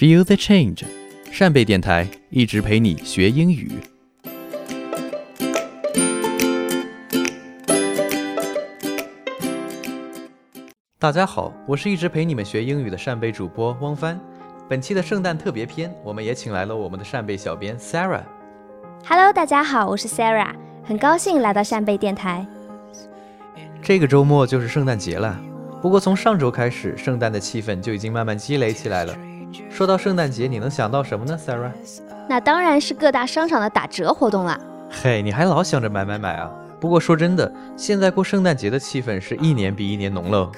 Feel the change，扇贝电台一直陪你学英语。大家好，我是一直陪你们学英语的扇贝主播汪帆。本期的圣诞特别篇，我们也请来了我们的扇贝小编 Sarah。Hello，大家好，我是 Sarah，很高兴来到扇贝电台。这个周末就是圣诞节了，不过从上周开始，圣诞的气氛就已经慢慢积累起来了。说到圣诞节，你能想到什么呢，Sarah？那当然是各大商场的打折活动啦。嘿，你还老想着买买买啊！不过说真的，现在过圣诞节的气氛是一年比一年浓了。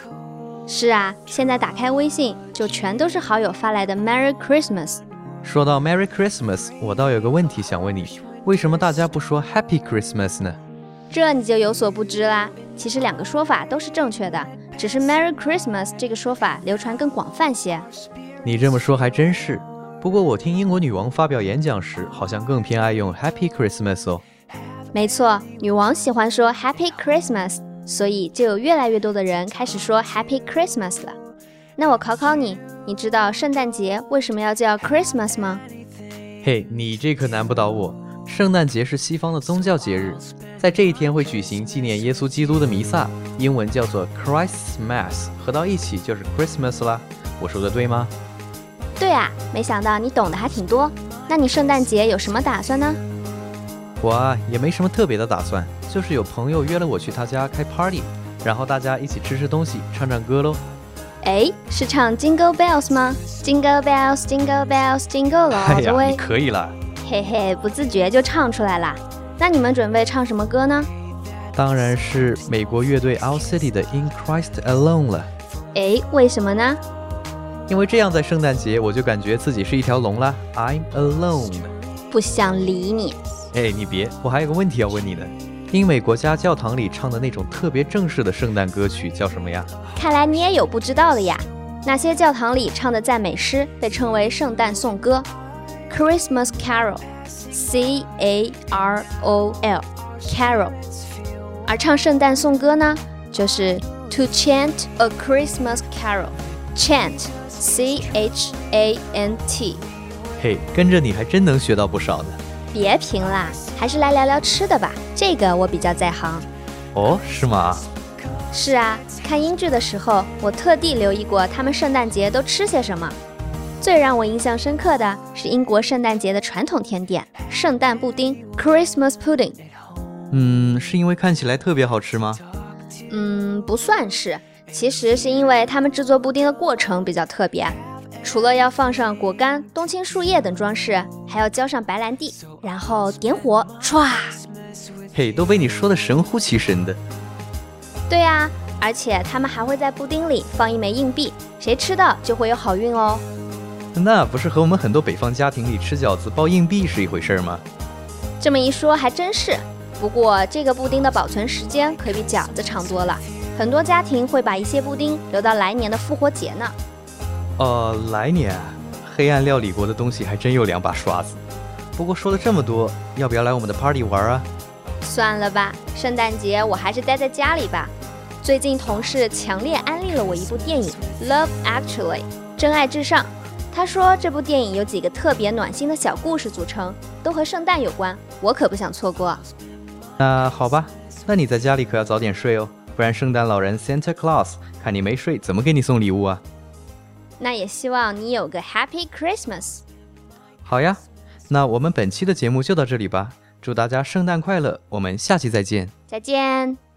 是啊，现在打开微信就全都是好友发来的 Merry Christmas。说到 Merry Christmas，我倒有个问题想问你，为什么大家不说 Happy Christmas 呢？这你就有所不知啦。其实两个说法都是正确的，只是 Merry Christmas 这个说法流传更广泛些。你这么说还真是。不过我听英国女王发表演讲时，好像更偏爱用 Happy Christmas 哦。没错，女王喜欢说 Happy Christmas，所以就有越来越多的人开始说 Happy Christmas 了。那我考考你，你知道圣诞节为什么要叫 Christmas 吗？嘿，你这可难不倒我。圣诞节是西方的宗教节日，在这一天会举行纪念耶稣基督的弥撒，英文叫做 Christ's Mass，合到一起就是 Christmas 啦。我说的对吗？对啊，没想到你懂得还挺多。那你圣诞节有什么打算呢？我啊，也没什么特别的打算，就是有朋友约了我去他家开 party，然后大家一起吃吃东西，唱唱歌喽。哎，是唱 Jingle Bells 吗？Jingle Bells, Jingle Bells, Jingle 哎呀你。可以了。嘿嘿，不自觉就唱出来啦。那你们准备唱什么歌呢？当然是美国乐队 Our City 的 In Christ Alone 了，哎，为什么呢？因为这样在圣诞节我就感觉自己是一条龙啦。I'm alone。不想理你。哎，你别，我还有个问题要问你呢。英美国家教堂里唱的那种特别正式的圣诞歌曲叫什么呀？看来你也有不知道的呀。那些教堂里唱的赞美诗被称为圣诞颂歌 （Christmas Carol），C A R O L，Carol。而唱圣诞颂歌呢，就是 To chant a Christmas Carol，chant，C H A N T。嘿，跟着你还真能学到不少呢。别贫啦，还是来聊聊吃的吧，这个我比较在行。哦，是吗？是啊，看英剧的时候，我特地留意过他们圣诞节都吃些什么。最让我印象深刻的是英国圣诞节的传统甜点——圣诞布丁 （Christmas pudding）。嗯，是因为看起来特别好吃吗？嗯，不算是，其实是因为他们制作布丁的过程比较特别。除了要放上果干、冬青树叶等装饰，还要浇上白兰地，然后点火，歘。嘿，都被你说的神乎其神的。对啊，而且他们还会在布丁里放一枚硬币，谁吃到就会有好运哦。那不是和我们很多北方家庭里吃饺子包硬币是一回事儿吗？这么一说还真是。不过这个布丁的保存时间可比饺子长多了，很多家庭会把一些布丁留到来年的复活节呢。呃，来年啊，黑暗料理国的东西还真有两把刷子。不过说了这么多，要不要来我们的 party 玩啊？算了吧，圣诞节我还是待在家里吧。最近同事强烈安利了我一部电影《Love Actually》，真爱至上。他说这部电影有几个特别暖心的小故事组成，都和圣诞有关，我可不想错过。那好吧，那你在家里可要早点睡哦，不然圣诞老人 Santa Claus 看你没睡，怎么给你送礼物啊？那也希望你有个 Happy Christmas。好呀，那我们本期的节目就到这里吧，祝大家圣诞快乐，我们下期再见。再见。